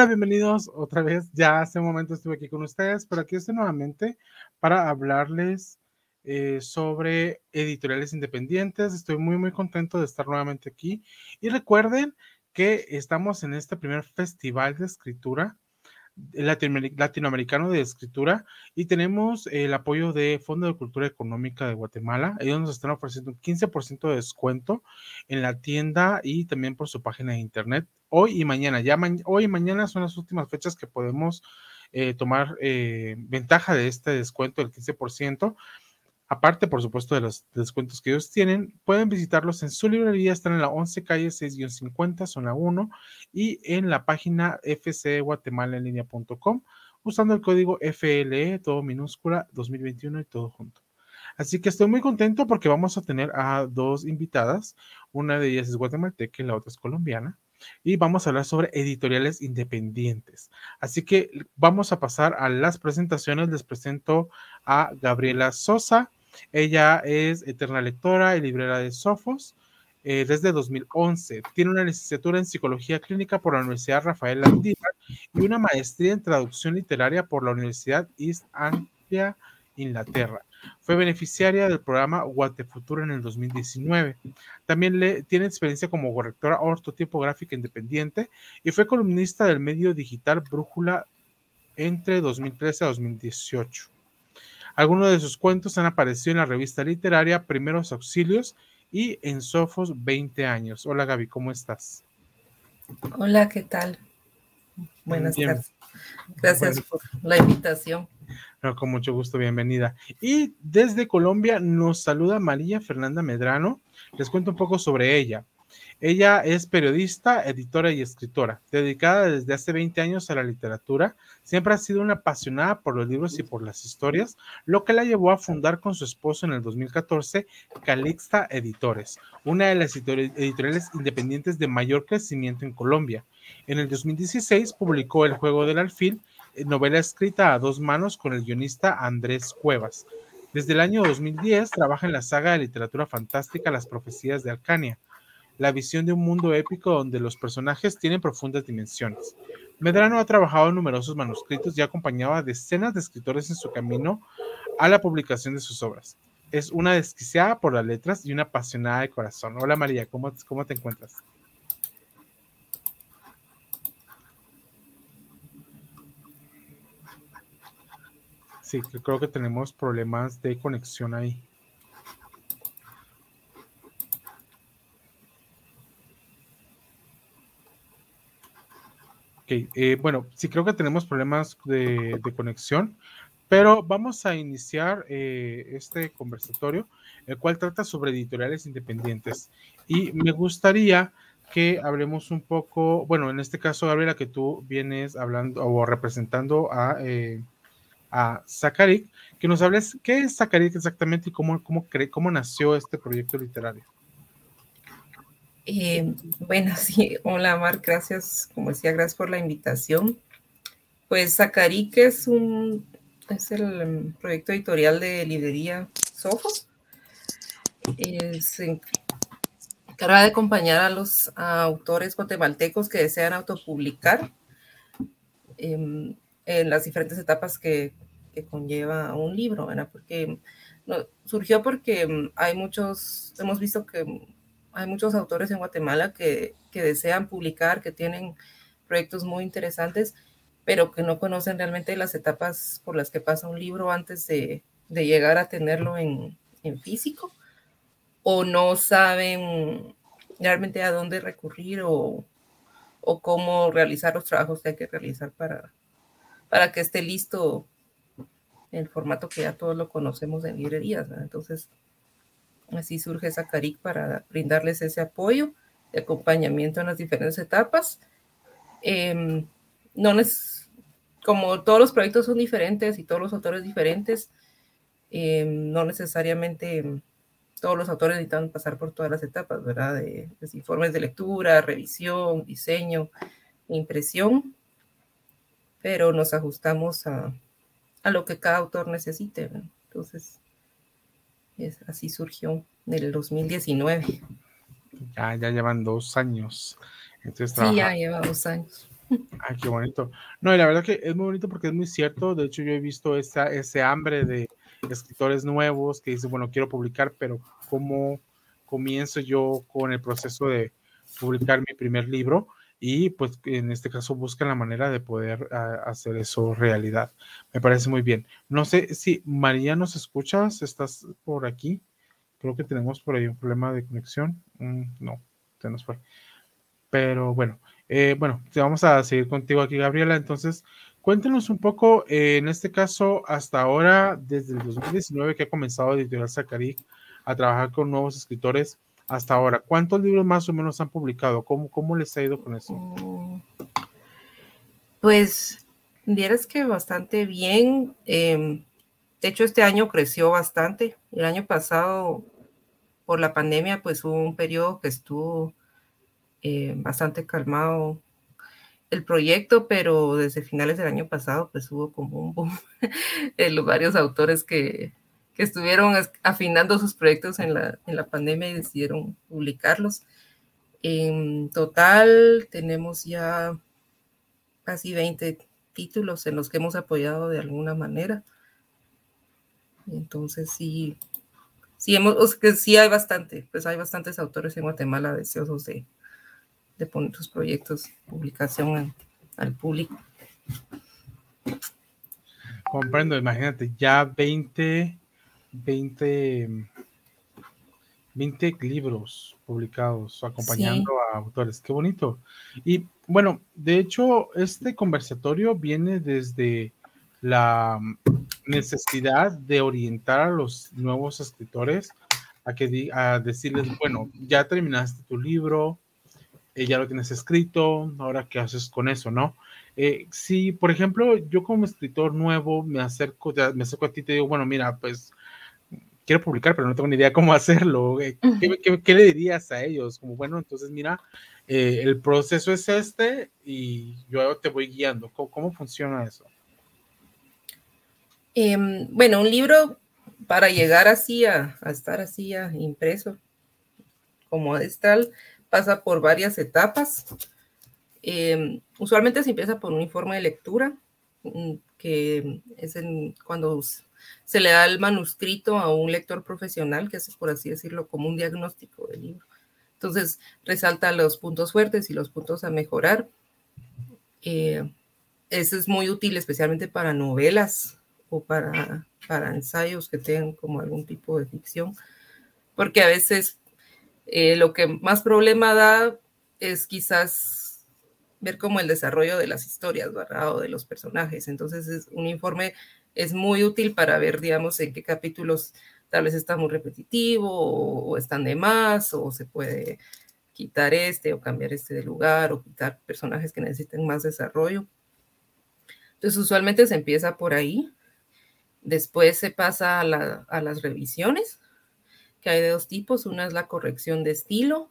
Hola, bienvenidos otra vez. Ya hace un momento estuve aquí con ustedes, pero aquí estoy nuevamente para hablarles eh, sobre editoriales independientes. Estoy muy, muy contento de estar nuevamente aquí. Y recuerden que estamos en este primer festival de escritura latinoamericano de escritura y tenemos el apoyo de Fondo de Cultura Económica de Guatemala. Ellos nos están ofreciendo un 15% de descuento en la tienda y también por su página de internet. Hoy y mañana, ya hoy y mañana son las últimas fechas que podemos eh, tomar eh, ventaja de este descuento del 15%. Aparte, por supuesto, de los descuentos que ellos tienen, pueden visitarlos en su librería. Están en la 11 calle 6-50, zona 1, y en la página fcguatemalaenlinea.com, usando el código FLE, todo minúscula, 2021 y todo junto. Así que estoy muy contento porque vamos a tener a dos invitadas. Una de ellas es guatemalteca y la otra es colombiana. Y vamos a hablar sobre editoriales independientes. Así que vamos a pasar a las presentaciones. Les presento a Gabriela Sosa. Ella es eterna lectora y librera de Sofos eh, desde 2011. Tiene una licenciatura en psicología clínica por la Universidad Rafael Landívar y una maestría en traducción literaria por la Universidad East Anglia, Inglaterra. Fue beneficiaria del programa Futuro en el 2019. También le, tiene experiencia como correctora ortotipográfica independiente y fue columnista del medio digital Brújula entre 2013 a 2018. Algunos de sus cuentos han aparecido en la revista literaria Primeros Auxilios y en Sofos 20 años. Hola Gaby, ¿cómo estás? Hola, ¿qué tal? Buenas tardes. Gracias por la invitación. Con mucho gusto, bienvenida. Y desde Colombia nos saluda María Fernanda Medrano. Les cuento un poco sobre ella. Ella es periodista, editora y escritora, dedicada desde hace 20 años a la literatura. Siempre ha sido una apasionada por los libros y por las historias, lo que la llevó a fundar con su esposo en el 2014 Calixta Editores, una de las editoriales independientes de mayor crecimiento en Colombia. En el 2016 publicó El juego del alfil, novela escrita a dos manos con el guionista Andrés Cuevas. Desde el año 2010 trabaja en la saga de literatura fantástica Las profecías de Alcania la visión de un mundo épico donde los personajes tienen profundas dimensiones. Medrano ha trabajado en numerosos manuscritos y ha acompañado a decenas de escritores en su camino a la publicación de sus obras. Es una desquiciada por las letras y una apasionada de corazón. Hola María, ¿cómo, cómo te encuentras? Sí, creo que tenemos problemas de conexión ahí. Eh, bueno, sí creo que tenemos problemas de, conexión, pero vamos a iniciar eh, este conversatorio, el cual trata sobre editoriales independientes. Y me gustaría que hablemos un poco, bueno, en este caso, Gabriela, que tú vienes hablando o representando a, eh, a que nos hables qué es Zacaric exactamente y cómo, cómo, cómo nació este proyecto literario. Eh, bueno, sí, hola Mar, gracias, como decía, gracias por la invitación. Pues Zacarique es un es el em, proyecto editorial de librería Sofos. Se encarga de acompañar a los autores guatemaltecos que desean autopublicar em, en las diferentes etapas que, que, conlleva un libro, ¿verdad? Porque surgió porque em, hay muchos, hemos visto que hay muchos autores en Guatemala que, desean publicar, que tienen proyectos muy interesantes, pero que no conocen realmente las etapas por las que pasa un libro antes de, llegar a tenerlo en, físico, o no saben realmente a dónde recurrir o, cómo realizar los trabajos que hay que realizar para, para que esté listo el formato que ya todos lo conocemos en librerías. Entonces, Así surge Zacaric para brindarles ese apoyo de acompañamiento en las diferentes etapas. Em, no les, como todos los proyectos son diferentes y todos los autores diferentes, em, no necesariamente todos los autores necesitan pasar por todas las etapas, ¿verdad? De, informes de lectura, revisión, diseño, impresión, pero nos ajustamos a, a lo que cada autor necesite. Entonces, así surgió en el 2019. Ya, ya llevan dos años. sí, ya lleva dos años. Ay, qué bonito. No, y la verdad que es muy bonito porque es muy cierto. De hecho, yo he visto esa, ese hambre de escritores nuevos que dicen, bueno, quiero publicar, pero ¿cómo comienzo yo con el proceso de publicar mi primer libro? Y pues en este caso buscan la manera de poder ah, hacer eso realidad. Me parece muy bien. No sé si María nos escuchas, estás por aquí. Creo que tenemos por ahí un problema de conexión. Mm, no, se nos fue. Pero bueno, eh, bueno, vamos a seguir contigo aquí, Gabriela. Entonces, cuéntenos un poco, eh, en este caso, hasta ahora, desde el 2019 que ha comenzado Editorial Zacaric a trabajar con nuevos escritores, hasta ahora, ¿cuántos libros más o menos han publicado? ¿Cómo, cómo les ha ido con eso? Mm, pues, vieras que bastante bien. Em, de hecho, este año creció bastante. El año pasado, por la pandemia, pues hubo un periodo que estuvo eh, bastante calmado el proyecto, pero desde finales del año pasado pues hubo como un boom en los varios autores que, estuvieron afinando sus proyectos en la, en la pandemia y decidieron publicarlos. En total tenemos ya casi 20 títulos en los que hemos apoyado de alguna manera. Entonces sí, sí, hemos, que sí hay bastante, pues hay bastantes autores en Guatemala deseosos de, de poner tus proyectos, publicación al público. Comprendo, imagínate, ya 20, 20, 20 libros publicados acompañando a autores. Qué bonito. Y bueno, de hecho, este conversatorio viene desde la necesidad de orientar a los nuevos escritores a que a decirles, bueno, ya terminaste tu libro, eh, ya lo tienes escrito, ahora qué haces con eso, ¿no? Eh, si, por ejemplo, yo como escritor nuevo me acerco, me acerco a ti y te digo, bueno, mira, pues quiero publicar, pero no tengo ni idea cómo hacerlo. Eh, ¿Qué, le dirías a ellos? Como, bueno, entonces mira, el proceso es este y yo te voy guiando. ¿Cómo, funciona eso? Em, bueno, un libro para llegar así a, a estar así a impreso como es tal, pasa por varias etapas. Em, usualmente se empieza por un informe de lectura, mm, que es cuando se le da el manuscrito a un lector profesional, que es, por así decirlo, como un diagnóstico del libro. Entonces, resalta los puntos fuertes y los puntos a mejorar. Eh, eso es muy útil, especialmente para novelas o para, para ensayos que tengan como algún tipo de ficción, porque a veces eh, lo que más problema da es quizás ver como el desarrollo de las historias, ¿verdad? O de los personajes. Entonces, es, un informe es muy útil para ver, digamos, en qué capítulos tal vez está muy repetitivo o, están de más o se puede quitar este o cambiar este de lugar o quitar personajes que necesiten más desarrollo. Entonces, usualmente se empieza por ahí. Después se pasa a las revisiones que hay de dos tipos. Una es la corrección de estilo,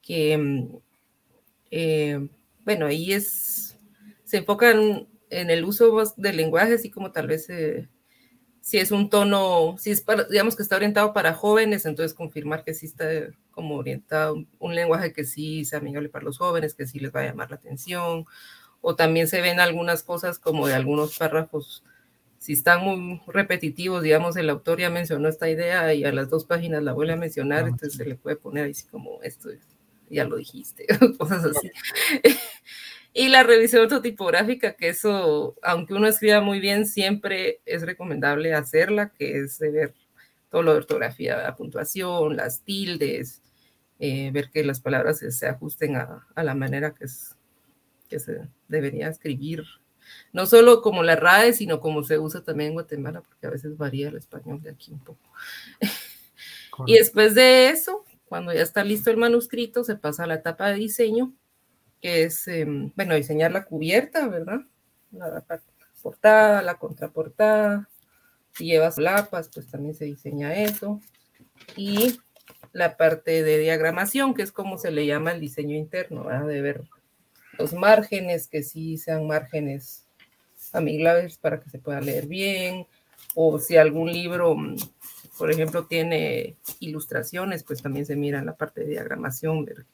que, mm, eh, bueno, ahí es, se enfoca en, el uso del lenguaje, así como tal vez eh, si es un tono, si es para, digamos que está orientado para jóvenes, entonces confirmar que sí está como orientado, un lenguaje que sí sea amigable para los jóvenes, que sí les va a llamar la atención, o también se ven algunas cosas como de algunos párrafos si están muy repetitivos, digamos, el autor ya mencionó esta idea y a las dos páginas la vuelve a mencionar, entonces se le puede poner así como esto, ya lo dijiste, cosas así. Y la revisión ortotipográfica, que eso, aunque uno escriba muy bien, siempre es recomendable hacerla, que es de ver todo lo de ortografía, la puntuación, las tildes, eh, ver que las palabras se, ajusten a, a, la manera que, es, que se debería escribir no solo como la RAE, sino como se usa también en Guatemala, porque a veces varía el español de aquí un poco. y después de eso, cuando ya está listo el manuscrito, se pasa a la etapa de diseño, que es, em, bueno, diseñar la cubierta, ¿verdad? La, portada, la contraportada. Si llevas lapas, pues también se diseña eso. Y la parte de diagramación, que es como se le llama el diseño interno, ¿verdad? De ver los márgenes, que sí sean márgenes amigables para que se pueda leer bien, o si algún libro, por ejemplo, tiene ilustraciones, pues también se mira en la parte de diagramación, ver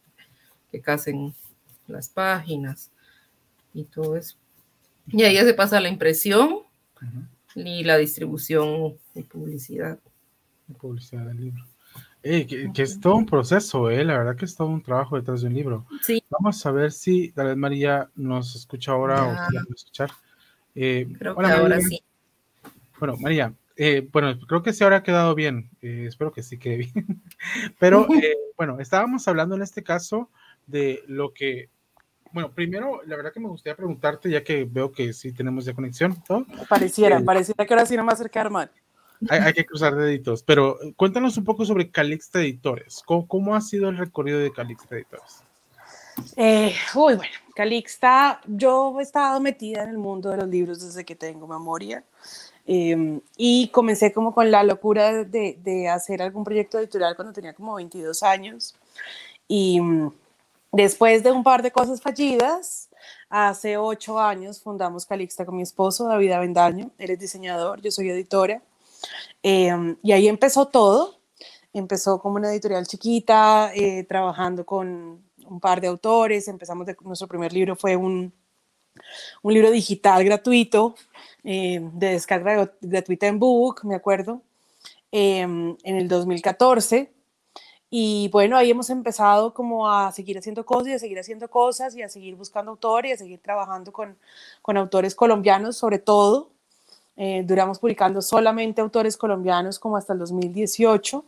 que casen las páginas. y todo eso. Y ahí ya se pasa la impresión y la distribución y publicidad. publicidad del libro. Eh, que, es todo un proceso, eh, la verdad que es todo un trabajo detrás de un libro. Sí. Vamos a ver si tal vez María nos escucha ahora o si escuchar. Eh, Creo que ahora sí. Bueno, María, eh, bueno, creo que sí ahora ha quedado bien. Eh, espero que sí quede bien. Pero bueno, estábamos hablando en este caso de lo que bueno, primero, la verdad que me gustaría preguntarte, ya que veo que sí tenemos ya conexión. Pareciera, pareciera que ahora sí no me acercar mal. Hay, que cruzar deditos, pero cuéntanos un poco sobre Calixta Editores. ¿Cómo, ha sido el recorrido de Calixta Editores? Eh, uy, bueno, Calixta, yo he estado metida en el mundo de los libros desde que tengo memoria em, y comencé como con la locura de, de, hacer algún proyecto editorial cuando tenía como 22 años y mm, después de un par de cosas fallidas, hace ocho años fundamos Calixta con mi esposo David Avendaño, él es diseñador, yo soy editora Em, y ahí empezó todo. Empezó como una editorial chiquita, eh, trabajando con un par de autores. Empezamos, nuestro primer libro fue un, un libro digital gratuito, em, de descarga gratuita en Book, me acuerdo, em, en el 2014. Y bueno, ahí hemos empezado como a seguir haciendo cosas y a seguir haciendo cosas y a seguir buscando autores y a seguir trabajando con, con autores colombianos sobre todo. Eh, duramos publicando solamente autores colombianos como hasta el 2018.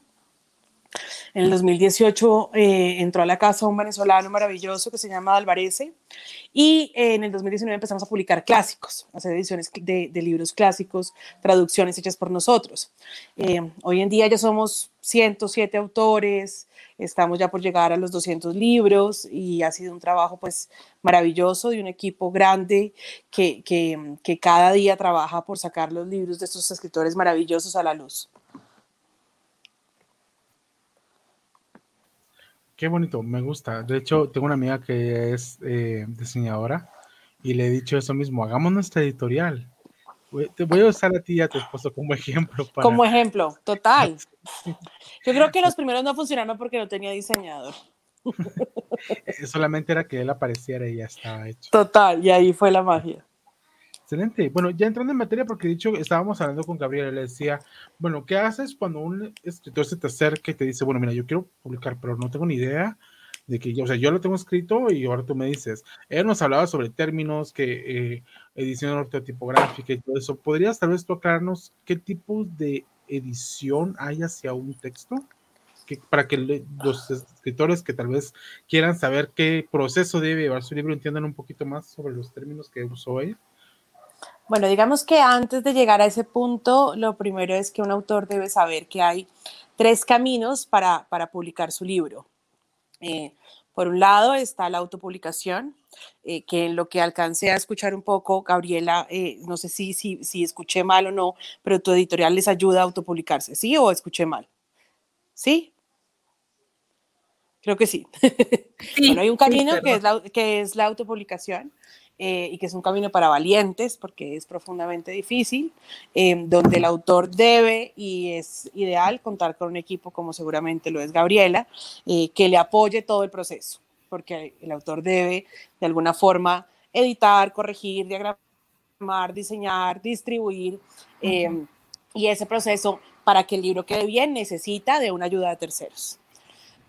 En el 2018 eh, entró a la casa un venezolano maravilloso que se llama Alvarese y eh, en el 2019 empezamos a publicar clásicos, hacer ediciones de libros clásicos, traducciones hechas por nosotros. hoy en día ya somos 107 autores, Estamos ya por llegar a los 200 libros y ha sido un trabajo pues maravilloso de un equipo grande que, que, que cada día trabaja por sacar los libros de estos escritores maravillosos a la luz. Qué bonito, me gusta. De hecho, tengo una amiga que es eh, diseñadora y le he dicho eso mismo, hagamos nuestra editorial. Te voy a usar a ti y a tu esposo como ejemplo. Como ejemplo, total. Yo creo que los primeros no funcionaron porque no tenía diseñador. Solamente era que él apareciera y ya estaba hecho. Total, y ahí fue la magia. Excelente. Bueno, ya entrando en materia, porque dicho, estábamos hablando con Gabriel, le decía, bueno, ¿qué haces cuando un escritor se te acerca y te dice, bueno, mira, yo quiero publicar, pero no tengo ni idea de que yo, o sea, yo lo tengo escrito y ahora tú me dices, él nos hablaba sobre términos, que eh, edición ortotipográfica y todo eso. ¿Podrías tal vez tocarnos qué tipo de edición hay hacia un texto? Que, para que los escritores que tal vez quieran saber qué proceso debe llevar su libro entiendan un poquito más sobre los términos que usó él. Bueno, digamos que antes de llegar a ese punto, lo primero es que un autor debe saber que hay tres caminos para, para publicar su libro. Eh, por un lado está la autopublicación, eh, que en lo que alcancé a escuchar un poco, Gabriela, eh, no sé si, si, si escuché mal o no, pero tu editorial les ayuda a autopublicarse, ¿sí? ¿O escuché mal? ¿Sí? Creo que sí. sí bueno, hay un camino que, es la, que es la autopublicación eh, y que es un camino para valientes porque es profundamente difícil, eh, donde el autor debe y es ideal contar con un equipo como seguramente lo es Gabriela, eh, que le apoye todo el proceso, porque el autor debe de alguna forma editar, corregir, diagramar, diseñar, distribuir. Y ese proceso, para que el libro quede bien, necesita de una ayuda de terceros.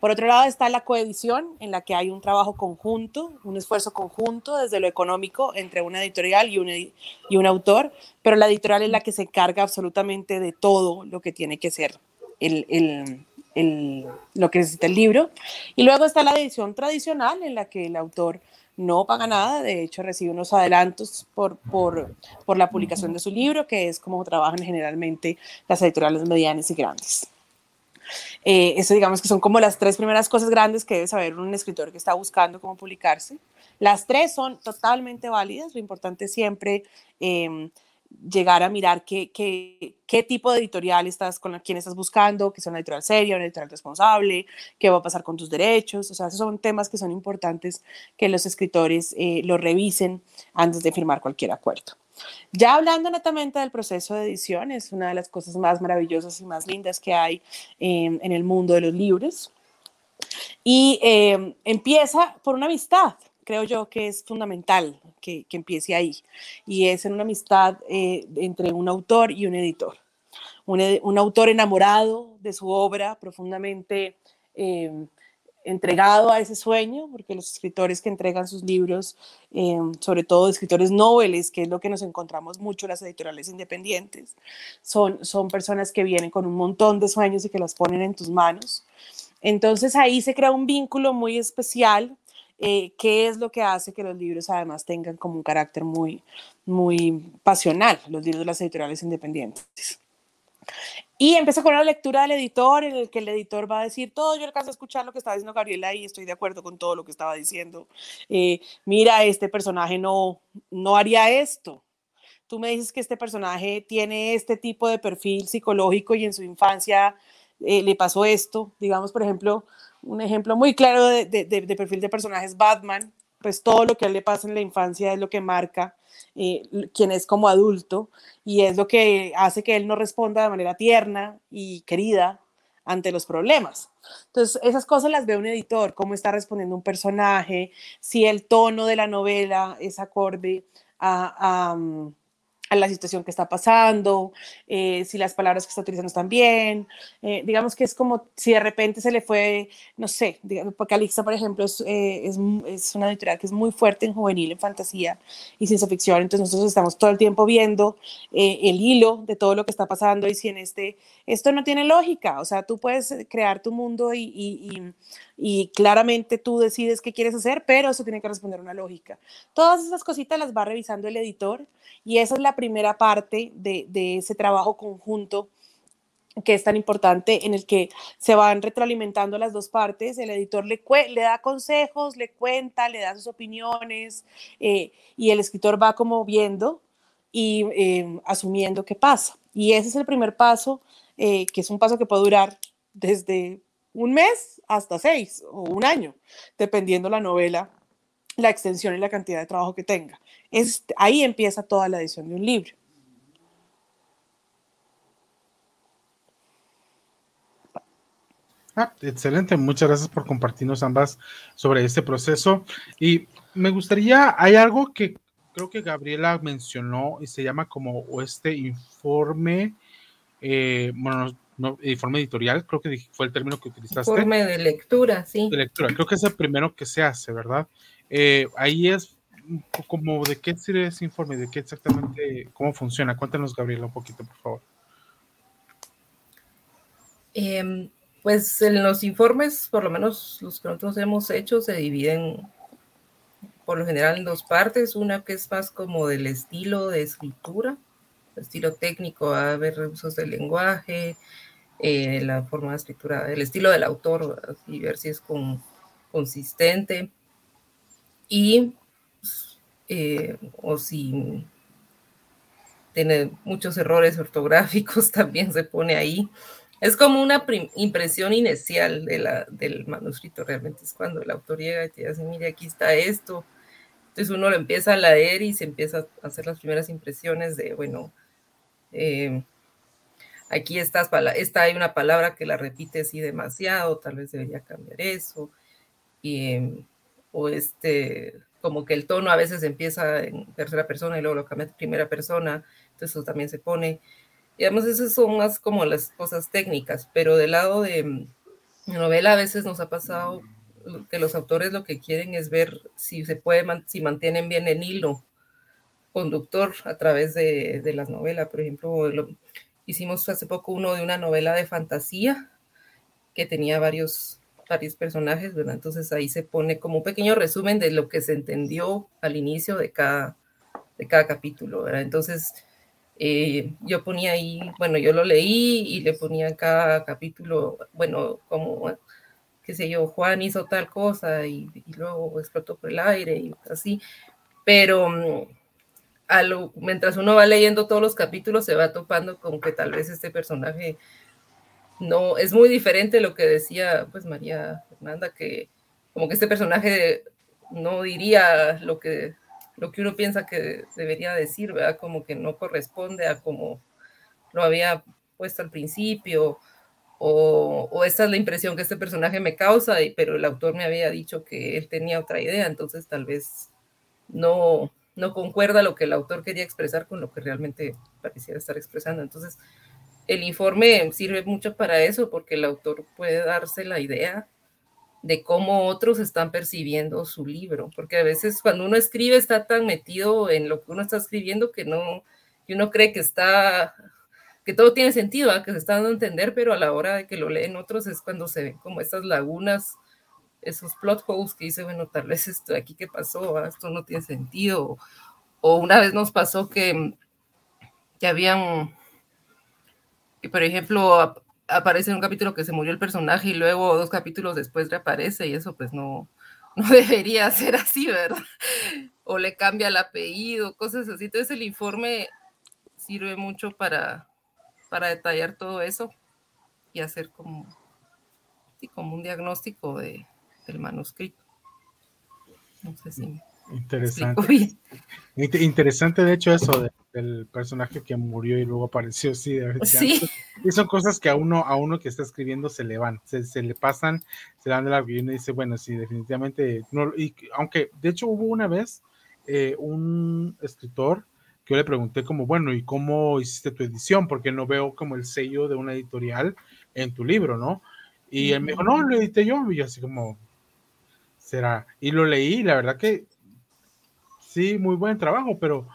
Por otro lado está la coedición, en la que hay un trabajo conjunto, un esfuerzo conjunto desde lo económico entre una editorial y un, y un autor, pero la editorial es la que se encarga absolutamente de todo lo que tiene que ser el, el, el, lo que necesita el libro. Y luego está la edición tradicional, en la que el autor no paga nada, de hecho recibe unos adelantos por, por, por la publicación de su libro, que es como trabajan generalmente las editoriales medianas y grandes. Eh, eso digamos que son como las tres primeras cosas grandes que debe saber un escritor que está buscando cómo publicarse. Las tres son totalmente válidas, lo importante es siempre em, llegar a mirar qué, qué, tipo de editorial estás con quién estás buscando, que sea una editorial seria, una editorial responsable, qué va a pasar con tus derechos, o sea, esos son temas que son importantes que los escritores eh, lo revisen antes de firmar cualquier acuerdo. Ya hablando netamente del proceso de edición, es una de las cosas más maravillosas y más lindas que hay em, en el mundo de los libros. Y em, empieza por una amistad, creo yo que es fundamental que, empiece ahí, y es en una amistad eh, entre un autor y un editor. Un, autor enamorado de su obra, profundamente eh, entregado a ese sueño, porque los escritores que entregan sus libros, eh, sobre todo escritores noveles, que es lo que nos encontramos mucho en las editoriales independientes, son, son personas que vienen con un montón de sueños y que las ponen en tus manos. Entonces ahí se crea un vínculo muy especial, eh, que es lo que hace que los libros además tengan como un carácter muy, muy pasional, los libros de las editoriales independientes. Y empieza con la lectura del editor, en el que el editor va a decir todo. Yo alcanzo a escuchar lo que estaba diciendo Gabriela y estoy de acuerdo con todo lo que estaba diciendo. Eh, mira, este personaje no, no haría esto. Tú me dices que este personaje tiene este tipo de perfil psicológico y en su infancia eh, le pasó esto. Digamos, por ejemplo, un ejemplo muy claro de, de, de perfil de personajes Batman, pues todo lo que a le pasa en la infancia es lo que marca eh, quien es como adulto y es lo que hace que él no responda de manera tierna y querida ante los problemas. Entonces, esas cosas las ve un editor, cómo está respondiendo un personaje, si el tono de la novela es acorde a, la situación que está pasando, eh, si las palabras que está utilizando están bien. Eh, digamos que es como si de repente se le fue, no sé, digamos, Calixta, por ejemplo, es, eh, es, es, una editorial que es muy fuerte en juvenil, en fantasía y ciencia ficción, entonces nosotros estamos todo el tiempo viendo el hilo de todo lo que está pasando y si en este, esto no tiene lógica, o sea, tú puedes crear tu mundo y claramente tú decides qué quieres hacer, pero eso tiene que responder una lógica. Todas esas cositas las va revisando el editor y esa es la primera parte de, ese trabajo conjunto que es tan importante, en el que se van retroalimentando las dos partes. El editor le, le da consejos, le cuenta, le da sus opiniones eh, y el escritor va como viendo y em, asumiendo qué pasa. Y ese es el primer paso, eh, que es un paso que puede durar desde un mes hasta seis o un año, dependiendo la novela, la extensión y la cantidad de trabajo que tenga. Es, ahí empieza toda la edición de un libro. Ah, excelente, muchas gracias por compartirnos ambas sobre este proceso. Y me gustaría, hay algo que creo que Gabriela mencionó y se llama como este informe, eh, bueno, informe editorial, creo que fue el término que utilizaste. Informe de lectura, sí. De lectura, creo que es el primero que se hace, ¿verdad? Eh, ahí es como de qué sirve ese informe, de qué exactamente, cómo funciona. Cuéntanos, Gabriela, un poquito, por favor. Em, pues en los informes, por lo menos los que nosotros hemos hecho, se dividen por lo general en dos partes. Una que es más como del estilo de escritura, estilo técnico, a haber usos del lenguaje, eh, la forma de escritura, el estilo del autor, y ver si es con, consistente. Y eh, o si tiene muchos errores ortográficos, también se pone ahí. Es como una impresión inicial de la, del manuscrito, realmente es cuando el autor llega y te dice, mire, aquí está esto. Entonces uno lo empieza a leer y se empieza a hacer las primeras impresiones de, bueno, eh, aquí está, esta hay una palabra que la repite así demasiado, tal vez debería cambiar eso. Y, o este, como que el tono a veces empieza en tercera persona y luego lo cambia en primera persona, entonces eso también se pone. Y además esas son más como las cosas técnicas, pero del lado de mm, novela a veces nos ha pasado que los autores lo que quieren es ver si se puede, si mantienen bien el hilo conductor a través de, de las novelas. Por ejemplo, hicimos hace poco uno de una novela de fantasía que tenía varios varios personajes, ¿verdad? Entonces ahí se pone como un pequeño resumen de lo que se entendió al inicio de cada, de cada capítulo, ¿verdad? Entonces eh, yo ponía ahí, bueno, yo lo leí y le ponía en cada capítulo, bueno, como, qué sé yo, Juan hizo tal cosa y, luego explotó por el aire y así, pero mientras uno va leyendo todos los capítulos se va topando con que tal vez este personaje no, es muy diferente lo que decía pues María Fernanda, que como que este personaje no diría lo que, lo que uno piensa que debería decir, ¿verdad? Como que no corresponde a como lo había puesto al principio, o, o, esta es la impresión que este personaje me causa, pero el autor me había dicho que él tenía otra idea, entonces tal vez no, no concuerda lo que el autor quería expresar con lo que realmente pareciera estar expresando. Entonces, el informe sirve mucho para eso, porque el autor puede darse la idea de cómo otros están percibiendo su libro, porque a veces cuando uno escribe está tan metido en lo que uno está escribiendo que no, que uno cree que está, que todo tiene sentido, que se está dando a entender, pero a la hora de que lo leen otros es cuando se ven como estas lagunas, esos plot holes que dice, bueno, tal vez esto de aquí que pasó, esto no tiene sentido, o una vez nos pasó que, que habían, que por ejemplo, aparece en un capítulo que se murió el personaje y luego dos capítulos después reaparece y eso pues no, no debería ser así, ¿verdad? O le cambia el apellido, cosas así. Entonces el informe sirve mucho para, para detallar todo eso y hacer como, como un diagnóstico de, del manuscrito. No sé si Interesante. Interesante, de hecho, eso del personaje que murió y luego apareció. Sí, sí. Y son cosas que a uno, a uno que está escribiendo se le van, se, le pasan, se le dan de la y uno dice, bueno, sí, definitivamente. No, y, aunque, de hecho, hubo una vez eh, un escritor que yo le pregunté como, bueno, ¿y cómo hiciste tu edición? Porque no veo como el sello de una editorial en tu libro, ¿no? Y él me dijo, no, lo edité yo, y yo así como, será. Y lo leí, la verdad que Sí, muy buen trabajo, pero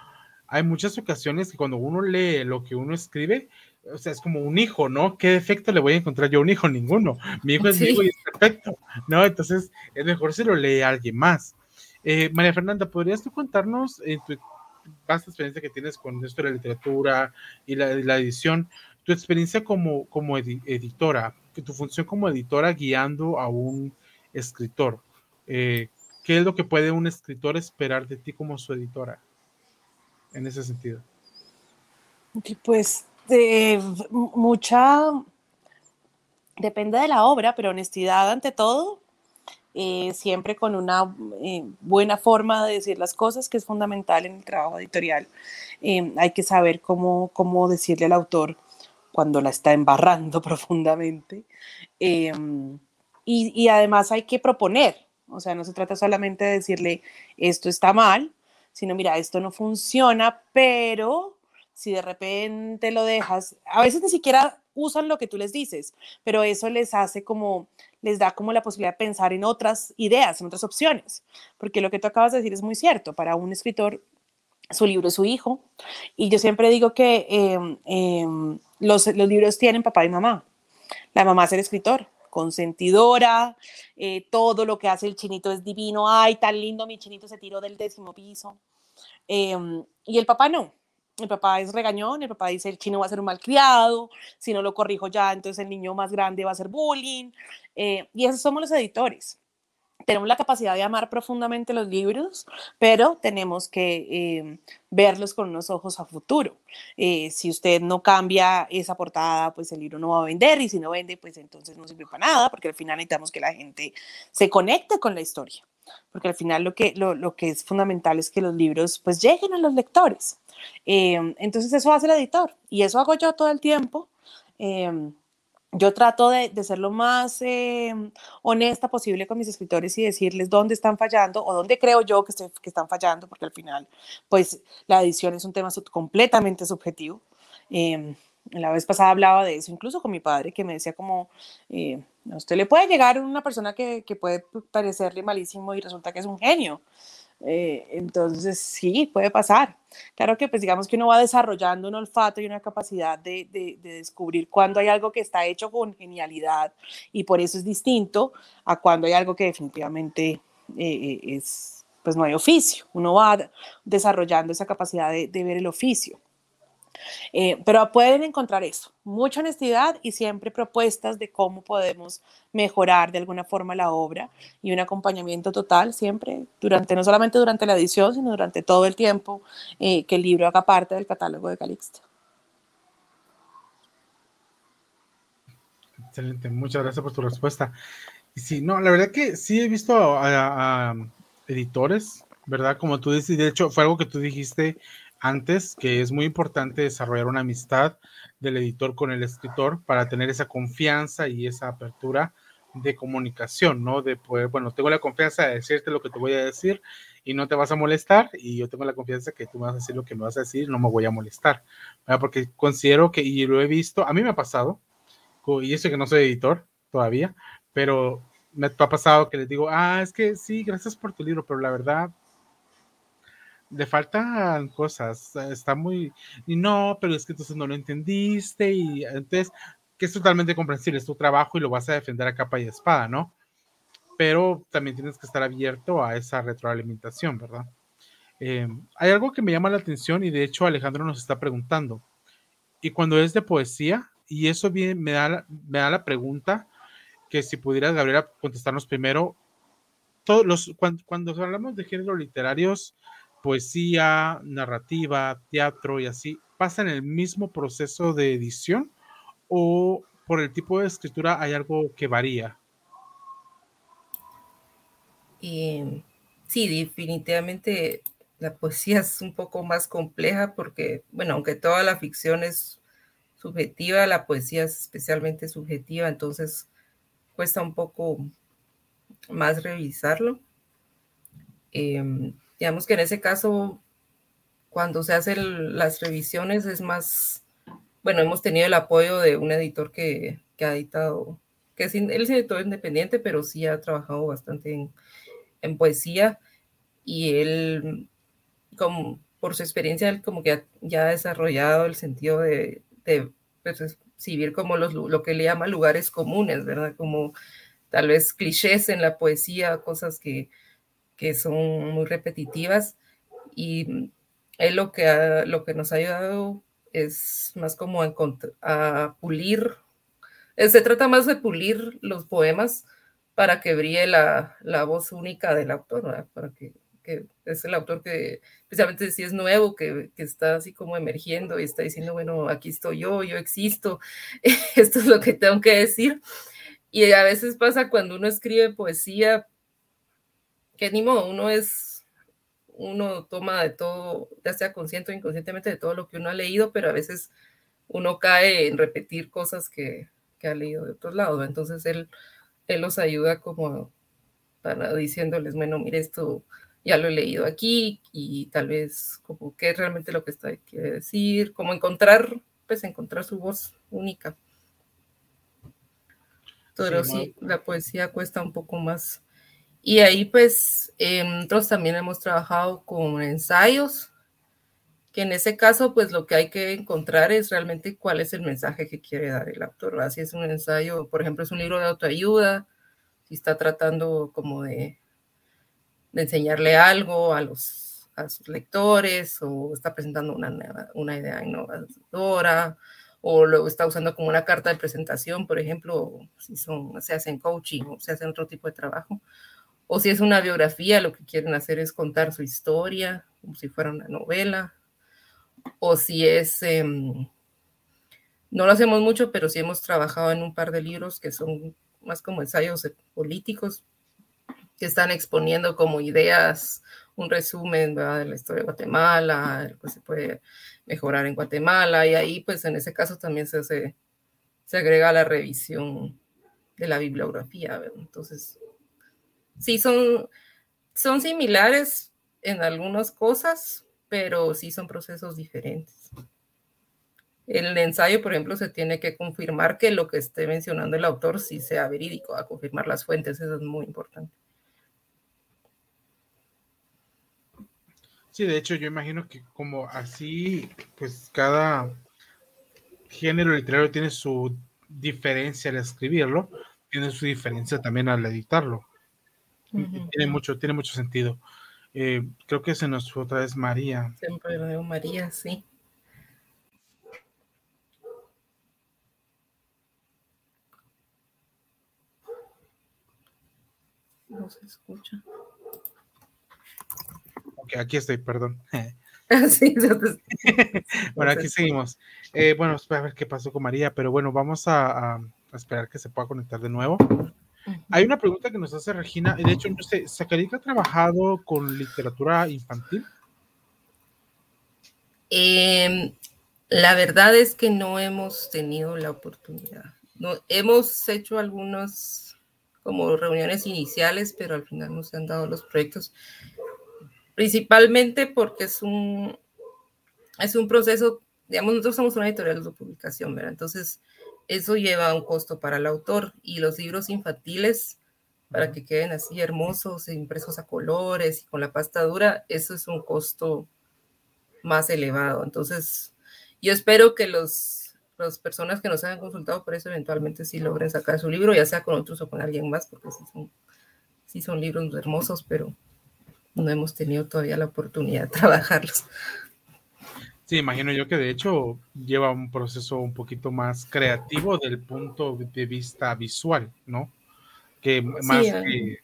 hay muchas ocasiones que cuando uno lee lo que uno escribe, o sea, es como un hijo, ¿no? ¿Qué defecto le voy a encontrar yo a un hijo? Ninguno. Mi hijo es mi hijo y es perfecto, ¿no? Entonces, es mejor si lo lee alguien más. Eh, María Fernanda, ¿podrías tú contarnos en tu vasta experiencia que tienes con esto de la literatura y la, edición, tu experiencia como, como editora, tu función como editora guiando a un escritor? Eh, ¿Qué es lo que puede un escritor esperar de ti como su editora? En ese sentido. Pues mucha, depende de la obra, pero honestidad ante todo, eh, siempre con una eh, buena forma de decir las cosas, que es fundamental en el trabajo editorial. Eh, hay que saber cómo, cómo decirle al autor cuando la está embarrando profundamente. Y, y, además hay que proponer, o sea, no se trata solamente de decirle esto está mal, sino mira, esto no funciona, pero si de repente lo dejas, a veces ni siquiera usan lo que tú les dices, pero eso les hace como, les da como la posibilidad de pensar en otras ideas, en otras opciones, porque lo que tú acabas de decir es muy cierto, para un escritor su libro es su hijo, y yo siempre digo que em, em, los, los libros tienen papá y mamá, la mamá es el escritor, consentidora, eh, todo lo que hace el chinito es divino, ay, tan lindo, mi chinito se tiró del décimo piso. Em, y el papá no, el papá es regañón, el papá dice el chino va a ser un malcriado, si no lo corrijo ya, entonces el niño más grande va a ser bullying. Eh, y esos somos los editores tenemos la capacidad de amar profundamente los libros, pero tenemos que eh, verlos con unos ojos a futuro. Eh, si usted no cambia esa portada, pues el libro no va a vender y si no vende, pues entonces no sirve para nada, porque al final necesitamos que la gente se conecte con la historia, porque al final lo que, lo, lo que es fundamental es que los libros pues lleguen a los lectores. Eh, entonces eso hace el editor y eso hago yo todo el tiempo yo trato de, ser lo más eh, honesta posible con mis escritores y decirles dónde están fallando o dónde creo yo que, que están fallando, porque al final, pues la edición es un tema completamente subjetivo. Em, la vez pasada hablaba de eso, incluso con mi padre, que me decía como, eh, a usted le puede llegar una persona que, que puede parecerle malísimo y resulta que es un genio. Eh, entonces, sí, puede pasar. Claro que, pues digamos que uno va desarrollando un olfato y una capacidad de, de, descubrir cuando hay algo que está hecho con genialidad y por eso es distinto a cuando hay algo que definitivamente eh, es, pues no hay oficio. Uno va desarrollando esa capacidad de, de ver el oficio. Eh, pero pueden encontrar eso, mucha honestidad y siempre propuestas de cómo podemos mejorar de alguna forma la obra y un acompañamiento total siempre, durante, no solamente durante la edición, sino durante todo el tiempo eh, que el libro haga parte del catálogo de Calixto. Excelente, muchas gracias por tu respuesta. Sí, no, la verdad que sí he visto a editores, ¿verdad? Como tú dices, de hecho fue algo que tú dijiste antes, que es muy importante desarrollar una amistad del editor con el escritor para tener esa confianza y esa apertura de comunicación, ¿no? De poder, bueno, tengo la confianza de decirte lo que te voy a decir y no te vas a molestar y yo tengo la confianza que tú me vas a decir lo que me vas a decir no me voy a molestar, porque considero que, y lo he visto, a mí me ha pasado, y eso que no soy editor todavía, pero me ha pasado que les digo, ah, es que sí, gracias por tu libro, pero la verdad le faltan cosas, está muy, y no, pero es que entonces no lo entendiste, y entonces, que es totalmente comprensible, es tu trabajo y lo vas a defender a capa y espada, ¿no? Pero también tienes que estar abierto a esa retroalimentación, ¿verdad? Eh, hay algo que me llama la atención y de hecho Alejandro nos está preguntando, y cuando es de poesía, y eso bien, me, da, me da la pregunta que si pudieras, Gabriela, contestarnos primero, todos los, cuando, cuando hablamos de géneros literarios, poesía, narrativa, teatro y así, ¿pasan el mismo proceso de edición o por el tipo de escritura hay algo que varía? Y, sí, definitivamente la poesía es un poco más compleja porque, bueno, aunque toda la ficción es subjetiva, la poesía es especialmente subjetiva, entonces cuesta un poco más revisarlo. Em, digamos que en ese caso, cuando se hacen las revisiones es más, bueno, hemos tenido el apoyo de un editor que, ha editado, que es, él es editor independiente, pero sí ha trabajado bastante en, poesía y él, como por su experiencia, él como que ya ha desarrollado el sentido de, de pues, como los, lo que le llama lugares comunes, ¿verdad? Como tal vez clichés en la poesía, cosas que, que son muy repetitivas y él lo que, lo que nos ha ayudado es más como a, pulir, eh, se trata más de pulir los poemas para que brille la, la voz única del autor, para que, que, es el autor que, especialmente si es nuevo, que, que, está así como emergiendo y está diciendo, bueno, aquí estoy yo, yo existo, esto es lo que tengo que decir. Y a veces pasa cuando uno escribe poesía, que ni modo, uno es, uno toma de todo, ya sea consciente o inconscientemente de todo lo que uno ha leído, pero a veces uno cae en repetir cosas que, que ha leído de otros lados. Entonces él, él los ayuda como para diciéndoles, bueno, mire, esto ya lo he leído aquí y tal vez como qué es realmente lo que está quiere decir, como encontrar, pues encontrar su voz única. Pero sí, la poesía cuesta un poco más y ahí pues eh, nosotros también hemos trabajado con ensayos, que en ese caso pues lo que hay que encontrar es realmente cuál es el mensaje que quiere dar el autor. Si es un ensayo, por ejemplo, es un libro de autoayuda, si está tratando como de, de enseñarle algo a, los, a sus lectores o está presentando una, una idea innovadora o lo está usando como una carta de presentación, por ejemplo, si son, se hacen coaching o se hacen otro tipo de trabajo o si es una biografía, lo que quieren hacer es contar su historia, como si fuera una novela. O si es, em, no lo hacemos mucho, pero sí hemos trabajado en un par de libros que son más como ensayos políticos, que están exponiendo como ideas, un resumen de la historia de Guatemala, lo que se puede mejorar en Guatemala, y ahí pues en ese caso también se, hace, se agrega la revisión de la bibliografía. Entonces, sí son, son similares en algunas cosas, pero sí son procesos diferentes. El ensayo, por ejemplo, se tiene que confirmar que lo que esté mencionando el autor sí sea verídico, a confirmar las fuentes, eso es muy importante. Sí, de hecho, yo imagino que como así, pues cada género literario tiene su diferencia al escribirlo, tiene su diferencia también al editarlo. Tiene mucho, tiene mucho sentido. Eh, creo que se nos fue otra vez María. Siempre veo María, sí. No se escucha. Ok, aquí estoy, perdón. sí, bueno, aquí seguimos. Eh, bueno, a ver qué pasó con María, pero bueno, vamos a esperar que se pueda conectar de nuevo. Hay una pregunta que nos hace Regina, de hecho, no sé, ¿Zacarica ha trabajado con literatura infantil? Em, la verdad es que no hemos tenido la oportunidad. No, hemos hecho algunas como reuniones iniciales, pero al final no se han dado los proyectos, principalmente porque es un, es un proceso, digamos, nosotros somos una editorial de publicación, ¿verdad? Entonces, eso lleva un costo para el autor y los libros infantiles, para que queden así hermosos, impresos a colores y con la pasta dura, eso es un costo más elevado. Entonces, yo espero que los, las personas que nos hayan consultado por eso eventualmente sí logren sacar su libro, ya sea con otros o con alguien más, porque sí son, sí son libros hermosos, pero no hemos tenido todavía la oportunidad de trabajarlos. Sí, imagino yo que de hecho lleva un proceso un poquito más creativo del punto de vista visual, ¿no? Que más que,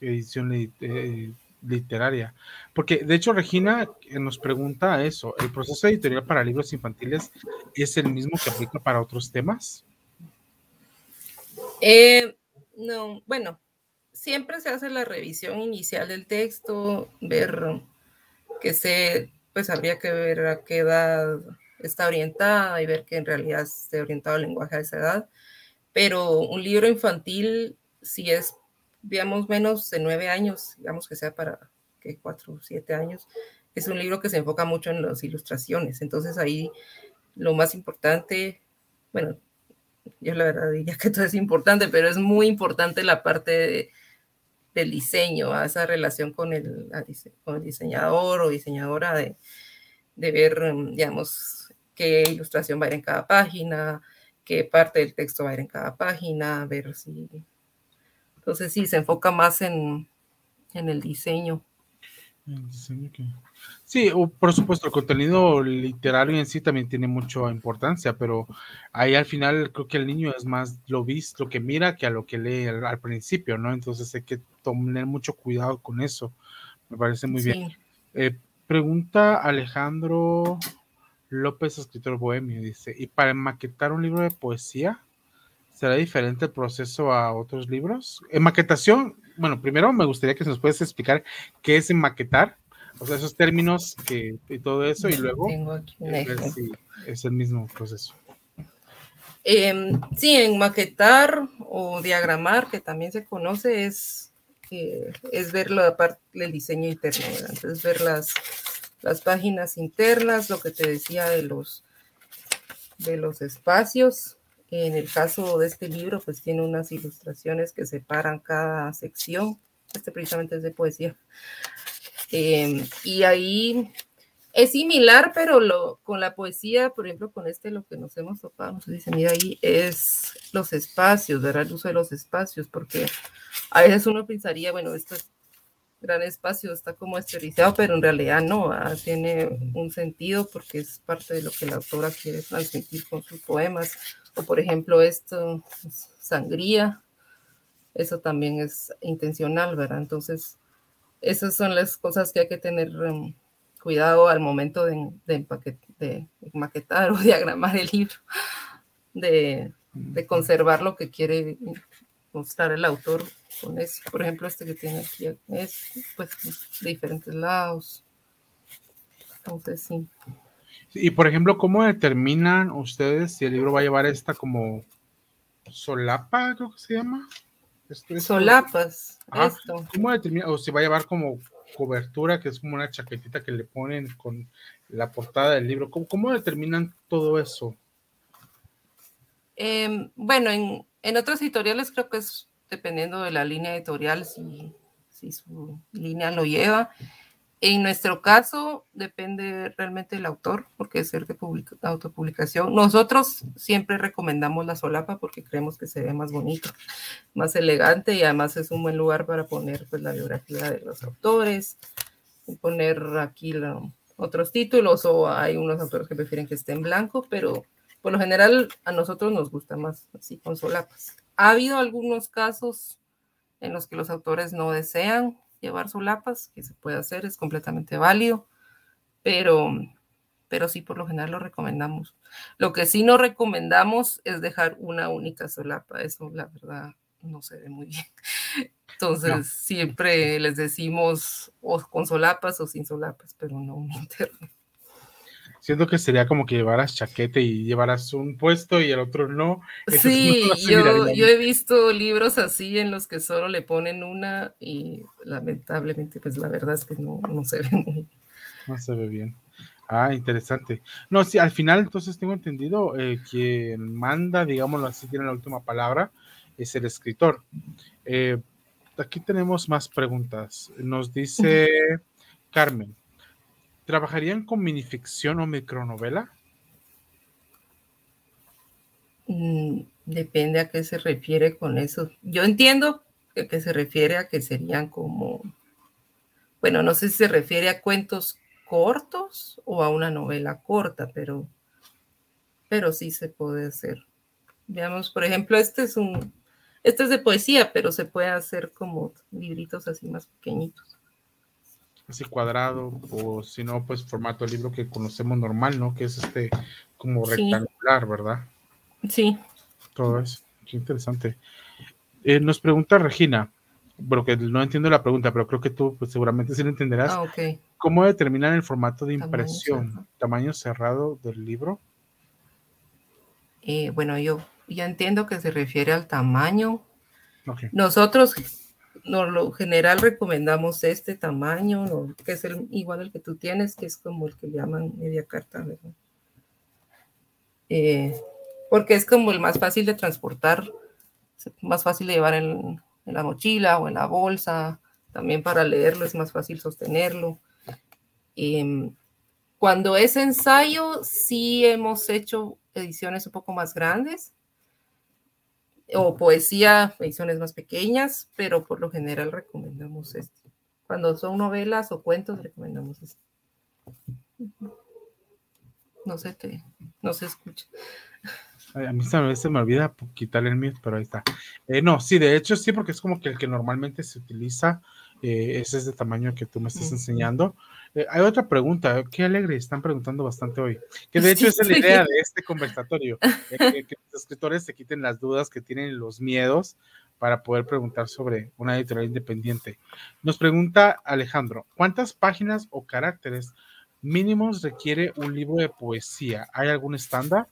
edición eh, literaria. Porque de hecho Regina eh, nos pregunta eso, ¿el proceso editorial para libros infantiles es el mismo que aplica para otros temas? Eh, no, bueno, siempre se hace la revisión inicial del texto, ver que se, pues habría que ver a qué edad está orientada y ver que en realidad esté orientado al lenguaje a esa edad. Pero un libro infantil, si es digamos, menos de nueve años, digamos que sea para que cuatro o siete años, es un libro que se enfoca mucho en las ilustraciones. Entonces ahí lo más importante, bueno, yo la verdad diría que todo es importante, pero es muy importante la parte del diseño, a esa relación con el, con diseñador o diseñadora de, de ver, digamos, qué ilustración va a ir en cada página, qué parte del texto va a ir en cada página, ver si entonces sí, se enfoca más en, el diseño. Sí, por supuesto, el contenido literario en sí también tiene mucha importancia, pero ahí al final creo que el niño es más lo visto, lo que mira que a lo que lee al, principio, ¿no? Entonces hay que tener mucho cuidado con eso. Me parece muy bien. Eh, pregunta Alejandro López, escritor bohemio, dice, ¿y para maquetar un libro de poesía? ¿Será diferente el proceso a otros libros? En maquetación, bueno, primero me gustaría que nos puedas explicar qué es maquetar, o sea, esos términos que, y todo eso, y luego ver si es el mismo proceso. Em, sí, en maquetar o diagramar, que también se conoce, es, es ver la parte del diseño interno, entonces ver las, las páginas internas, lo que te decía de los, de los espacios, en el caso de este libro, pues tiene unas ilustraciones que separan cada sección. Este precisamente es de poesía. Em, y ahí es similar, pero lo, con la poesía, por ejemplo, con este lo que nos hemos topado, no sé si se mira ahí, es los espacios, ¿verdad? El uso de los espacios, porque a veces uno pensaría, bueno, esto es gran espacio está como esterilizado, pero en realidad no, ah, tiene un sentido porque es parte de lo que la autora quiere transmitir con sus poemas. O por ejemplo, esto, sangría, eso también es intencional, ¿verdad? Entonces, esas son las cosas que hay que tener um, cuidado al momento de, de, de, maquetar o diagramar el libro, de, de conservar lo que quiere mostrar el autor con eso. Por ejemplo, este que tiene aquí es pues de diferentes lados. Entonces, sí. Y por ejemplo, ¿cómo determinan ustedes si el libro va a llevar esta como solapa, creo que se llama? Solapas, esto. ¿Cómo determinan? O si va a llevar como cobertura, que es como una chaquetita que le ponen con la portada del libro. ¿Cómo, cómo determinan todo eso? Em, bueno, en, en otros editoriales creo que es dependiendo de la línea editorial, si, su línea lo lleva. En nuestro caso, depende realmente del autor, porque es ser de autopublicación. Nosotros siempre recomendamos la solapa porque creemos que se ve más bonito, más elegante y además es un buen lugar para poner pues, la biografía de los autores, y poner aquí otros títulos o hay unos autores que prefieren que esté en blanco, pero por lo general a nosotros nos gusta más así con solapas. Ha habido algunos casos en los que los autores no desean llevar solapas, que se puede hacer, es completamente válido, pero, pero sí por lo general lo recomendamos. Lo que sí no recomendamos es dejar una única solapa, eso la verdad no se ve muy bien. Entonces siempre les decimos o con solapas o sin solapas, pero no un interno. Siento que sería como que llevaras chaquete y llevaras un puesto y el otro no. Sí, yo, yo, he visto libros así en los que solo le ponen una y lamentablemente, pues la verdad es que no, no se ve muy. No se ve bien. Ah, interesante. No, sí, al final entonces tengo entendido eh, quien manda, digámoslo así, tiene la última palabra, es el escritor. Eh, aquí tenemos más preguntas. Nos dice Carmen, ¿trabajarían con minificción o micronovela? Mm, depende a qué se refiere con eso. Yo entiendo que se refiere a que serían como, bueno, no sé si se refiere a cuentos cortos o a una novela corta, pero, pero sí se puede hacer. Veamos, por ejemplo, este es un, este es de poesía, pero se puede hacer como libritos así más pequeñitos. Así cuadrado, o si no, pues formato de libro que conocemos normal, ¿no? Que es este como rectangular, ¿verdad? Sí. Todo eso. Qué interesante. Eh, nos pregunta Regina, bueno, que no entiendo la pregunta, pero creo que tú pues, seguramente sí lo entenderás. Ah, ok. ¿Cómo determinan el formato de impresión? ¿Tamaño cerrado, del libro? Eh, bueno, yo ya entiendo que se refiere al tamaño. Nosotros, por lo general, recomendamos este tamaño, que es el, igual al que tú tienes, que es como el que llaman media carta. Eh, porque es como el más fácil de transportar, más fácil de llevar en, en la mochila o en la bolsa. También para leerlo es más fácil sostenerlo. Em, cuando es ensayo, sí hemos hecho ediciones un poco más grandes o poesía, ediciones más pequeñas, pero por lo general recomendamos este. Cuando son novelas o cuentos, recomendamos este. No se te, no se escucha. A mí a veces me olvida quitarle el mute, pero ahí está. Eh, no, sí, de hecho sí, porque es como que el que normalmente se utiliza, eh, ese es de tamaño que tú me estás enseñando. Eh, hay otra pregunta, qué alegre, están preguntando bastante hoy, que de hecho es la idea de este conversatorio, que, los escritores se quiten las dudas que tienen los miedos para poder preguntar sobre una editorial independiente. Nos pregunta Alejandro, ¿cuántas páginas o caracteres mínimos requiere un libro de poesía? ¿Hay algún estándar?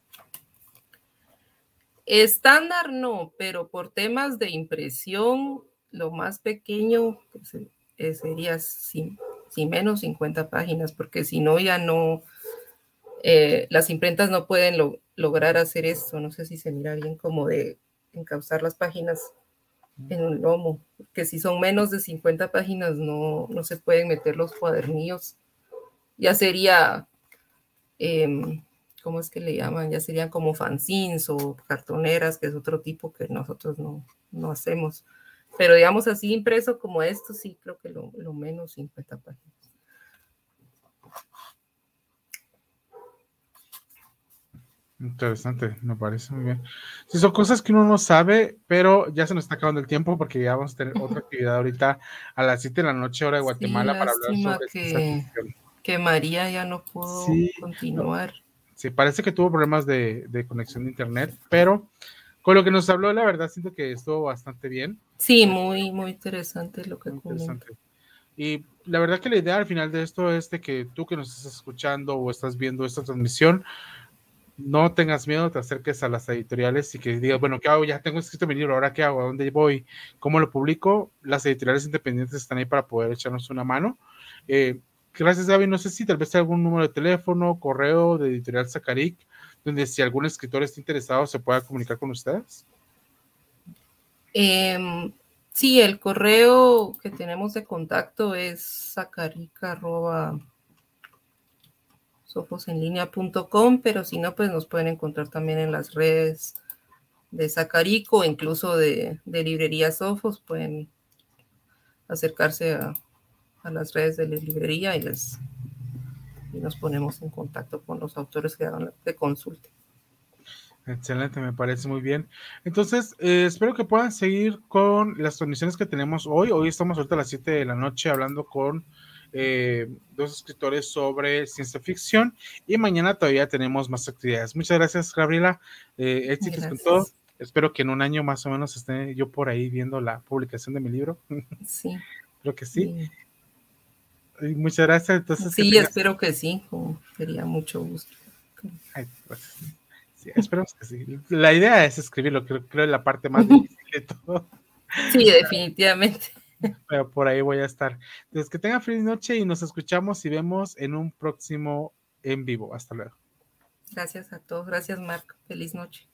Estándar no, pero por temas de impresión, lo más pequeño eh, sería sin, menos 50 páginas, porque si no ya no, eh, las imprentas no pueden lograr hacer esto. No sé si se mira bien como de encauzar las páginas en un lomo, que si son menos de 50 páginas no, no se pueden meter los cuadernillos. Ya sería... Em, ¿cómo es que le llaman? Ya serían como fanzines o cartoneras, que es otro tipo que nosotros no, no hacemos. Pero digamos así, impreso como esto, sí, creo que lo, lo menos 50 páginas. Interesante, me parece muy bien. Sí, son cosas que uno no sabe, pero ya se nos está acabando el tiempo porque ya vamos a tener otra actividad ahorita a las 7 de la noche, hora de Guatemala, para hablar sobre que, que María ya no pudo continuar. Sí, parece que tuvo problemas de, conexión de internet, pero con lo que nos habló, la verdad, siento que estuvo bastante bien. Sí, muy, muy interesante lo que interesante. Y la verdad que la idea al final de esto es de que tú que nos estás escuchando o estás viendo esta transmisión, no tengas miedo, te acerques a las editoriales y que digas, bueno, ¿qué hago? Ya tengo escrito mi libro, ¿ahora qué hago? ¿A dónde voy? ¿Cómo lo publico? Las editoriales independientes están ahí para poder echarnos una mano. Eh, Gracias, Gaby. No sé si tal vez hay algún número de teléfono, correo de Editorial Zacaric, donde si algún escritor está interesado se pueda comunicar con ustedes. Em, sí, el correo que tenemos de contacto es zacarica.sofosenlinea.com, pero si no, pues nos pueden encontrar también en las redes de Zacarico, incluso de, de librería Sofos, pueden acercarse a, a las redes de la librería y, les, y nos ponemos en contacto con los autores que hagan de consulte. Excelente, me parece muy bien. Entonces, eh, espero que puedan seguir con las transmisiones que tenemos hoy. Hoy estamos ahorita a las 7 de la noche hablando con eh, dos escritores sobre ciencia ficción y mañana todavía tenemos más actividades. Muchas gracias, Gabriela. Eh, éxitos con todo. Espero que en un año más o menos esté yo por ahí viendo la publicación de mi libro. Sí. Creo que sí. Muchas gracias. Entonces, sí, espero que sí, sería mucho gusto. Pues, sí, esperemos que sí. La idea es escribirlo, creo, que es la parte más difícil de todo. Sí, definitivamente. Pero por ahí voy a estar. Entonces, que tengan feliz noche y nos escuchamos y vemos en un próximo en vivo. Hasta luego. Gracias a todos. Gracias, Marco. Feliz noche.